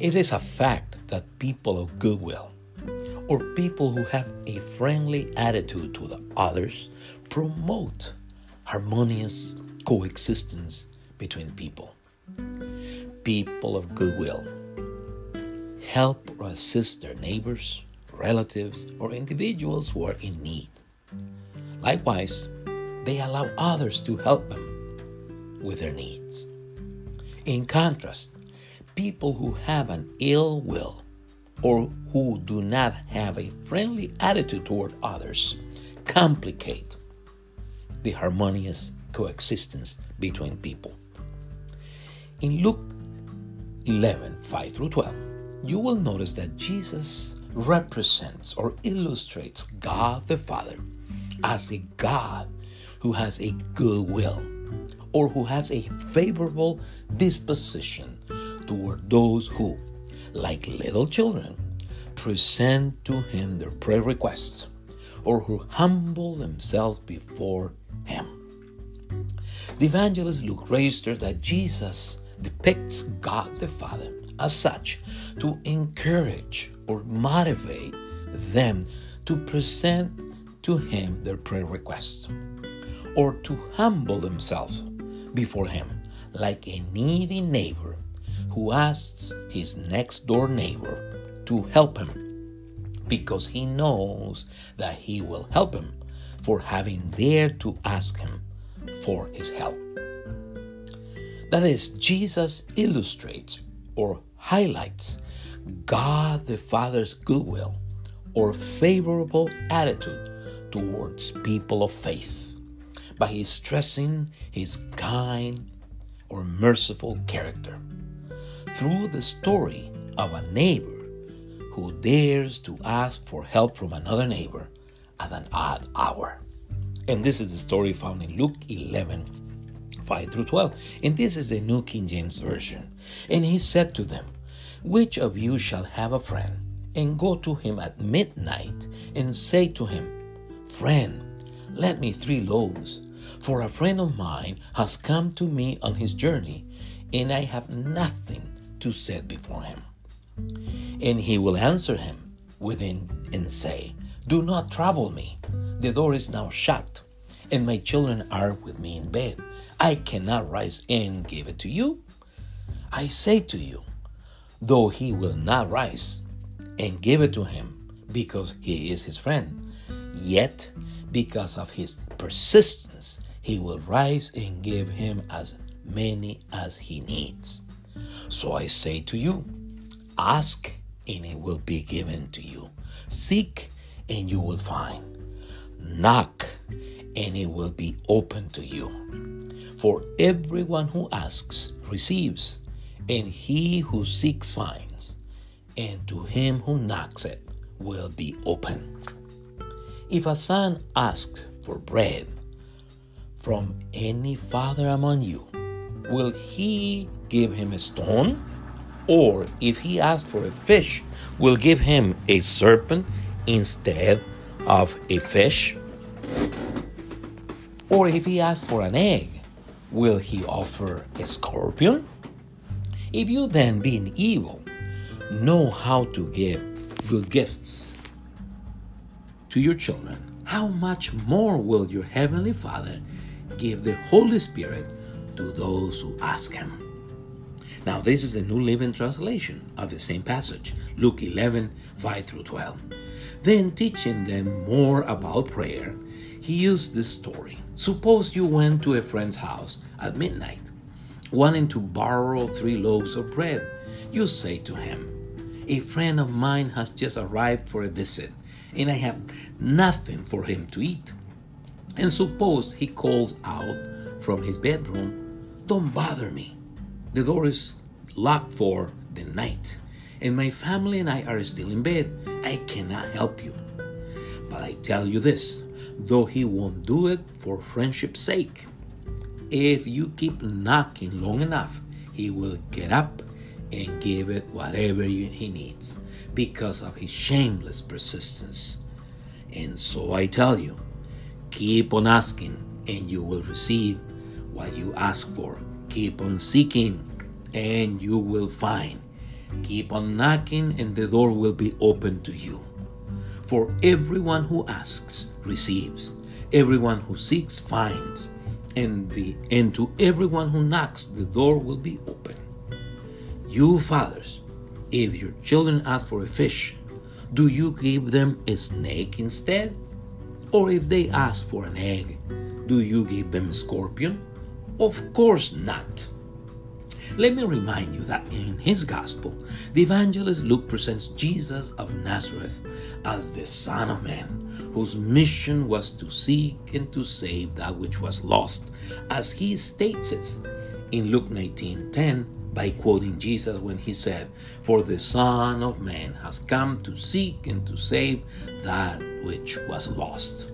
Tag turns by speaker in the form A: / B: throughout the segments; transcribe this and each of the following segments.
A: It is a fact that people of goodwill or people who have a friendly attitude to the others promote harmonious coexistence between people. People of goodwill help or assist their neighbors, relatives, or individuals who are in need. Likewise, they allow others to help them with their needs. In contrast, people who have an ill will or who do not have a friendly attitude toward others complicate the harmonious coexistence between people. In Luke 11 5 through 12, you will notice that Jesus represents or illustrates God the Father as a God who has a good will or who has a favorable disposition toward those who, like little children, present to him their prayer requests or who humble themselves before him. The evangelist Luke registers that Jesus depicts God the Father as such to encourage or motivate them to present to him their prayer requests or to humble themselves before him like a needy neighbor who asks his next door neighbor to help him because he knows that he will help him for having dared to ask him for his help. That is, Jesus illustrates or highlights God the Father's goodwill or favorable attitude towards people of faith by stressing his kind or merciful character through the story of a neighbor who dares to ask for help from another neighbor at an odd hour. And this is the story found in Luke 11 5 through 12. And this is the New King James Version. And he said to them, Which of you shall have a friend, and go to him at midnight, and say to him, Friend, lend me three loaves, for a friend of mine has come to me on his journey, and I have nothing to set before him. And he will answer him within and say, Do not trouble me. The door is now shut, and my children are with me in bed. I cannot rise and give it to you. I say to you, though he will not rise and give it to him because he is his friend, yet because of his persistence, he will rise and give him as many as he needs. So I say to you, ask and it will be given to you. Seek and you will find. Knock and it will be open to you. For everyone who asks receives, and he who seeks finds, and to him who knocks it will be open. If a son asks for bread from any father among you, will he give him a stone? Or if he asks for a fish, will give him a serpent instead of a fish? Or if he asks for an egg, will he offer a scorpion? If you then, being evil, know how to give good gifts to your children, how much more will your heavenly Father give the Holy Spirit to those who ask him. Now, this is the New Living Translation of the same passage, Luke 11 5 through 12. Then, teaching them more about prayer, he used this story. Suppose you went to a friend's house at midnight, wanting to borrow three loaves of bread. You say to him, A friend of mine has just arrived for a visit, and I have nothing for him to eat. And suppose he calls out from his bedroom, don't bother me. The door is locked for the night, and my family and I are still in bed. I cannot help you. But I tell you this though he won't do it for friendship's sake, if you keep knocking long enough, he will get up and give it whatever he needs because of his shameless persistence. And so I tell you, keep on asking and you will receive what you ask for. Keep on seeking, and you will find. Keep on knocking, and the door will be open to you. For everyone who asks receives, everyone who seeks finds, and, the, and to everyone who knocks, the door will be open. You fathers, if your children ask for a fish, do you give them a snake instead? Or if they ask for an egg, do you give them a scorpion? Of course not. Let me remind you that in his gospel, the evangelist Luke presents Jesus of Nazareth as the Son of Man, whose mission was to seek and to save that which was lost, as he states it in Luke 19:10 by quoting Jesus when he said, For the Son of Man has come to seek and to save that which was lost.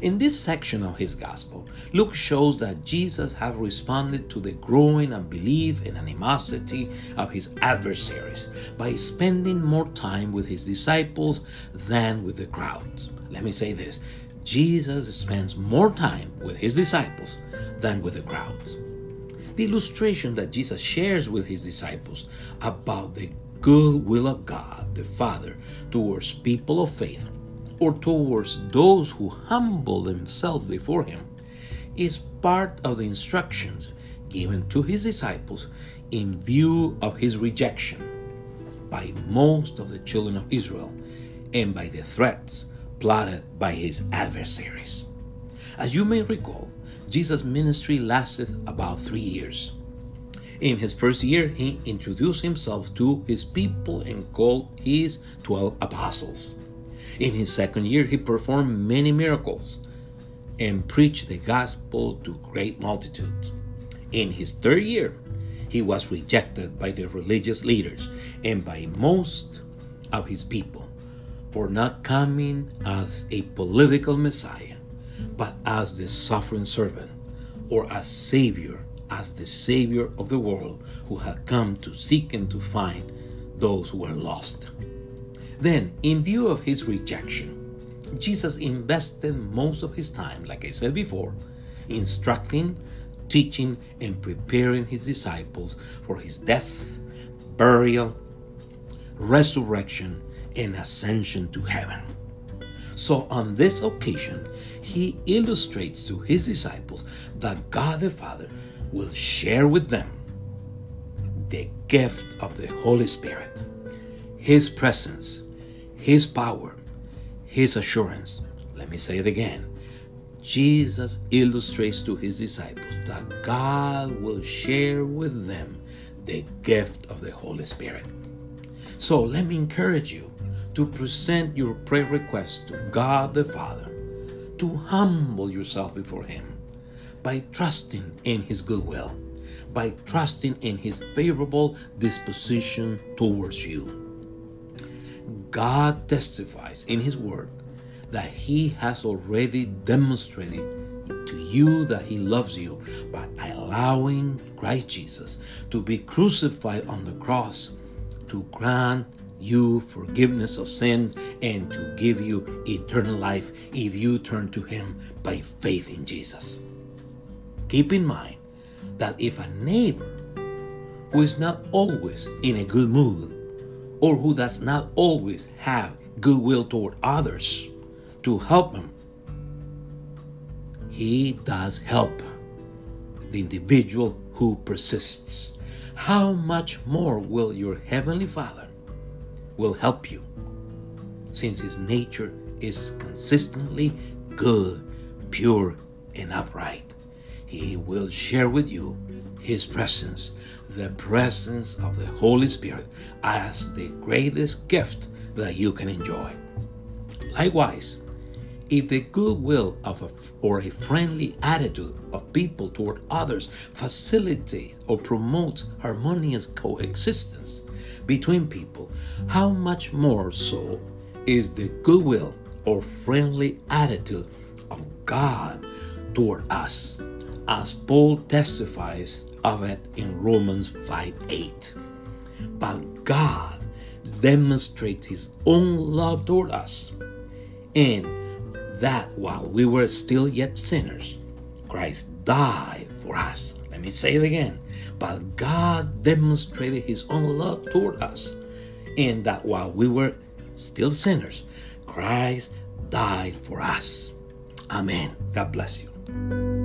A: In this section of his gospel, Luke shows that Jesus had responded to the growing unbelief and animosity of his adversaries by spending more time with his disciples than with the crowds. Let me say this Jesus spends more time with his disciples than with the crowds. The illustration that Jesus shares with his disciples about the good will of God the Father towards people of faith or towards those who humble themselves before him is part of the instructions given to his disciples in view of his rejection by most of the children of Israel and by the threats plotted by his adversaries. As you may recall, Jesus' ministry lasted about three years. In his first year, he introduced himself to his people and called his 12 apostles. In his second year, he performed many miracles and preached the gospel to great multitudes. In his third year, he was rejected by the religious leaders and by most of his people for not coming as a political Messiah, but as the suffering servant or as Savior, as the Savior of the world who had come to seek and to find those who were lost. Then, in view of his rejection, Jesus invested most of his time, like I said before, instructing, teaching, and preparing his disciples for his death, burial, resurrection, and ascension to heaven. So, on this occasion, he illustrates to his disciples that God the Father will share with them the gift of the Holy Spirit, His presence, his power, His assurance. Let me say it again. Jesus illustrates to His disciples that God will share with them the gift of the Holy Spirit. So let me encourage you to present your prayer requests to God the Father, to humble yourself before Him by trusting in His goodwill, by trusting in His favorable disposition towards you. God testifies in His Word that He has already demonstrated to you that He loves you by allowing Christ Jesus to be crucified on the cross to grant you forgiveness of sins and to give you eternal life if you turn to Him by faith in Jesus. Keep in mind that if a neighbor who is not always in a good mood or who does not always have goodwill toward others to help them, he does help the individual who persists. How much more will your heavenly Father will help you since his nature is consistently good, pure, and upright. He will share with you his presence the presence of the Holy Spirit as the greatest gift that you can enjoy. Likewise, if the goodwill of a, or a friendly attitude of people toward others facilitates or promotes harmonious coexistence between people, how much more so is the goodwill or friendly attitude of God toward us, as Paul testifies of it in Romans 5 8. But God demonstrates his own love toward us, and that while we were still yet sinners, Christ died for us. Let me say it again. but God demonstrated his own love toward us in that while we were still sinners, Christ died for us. Amen. God bless you.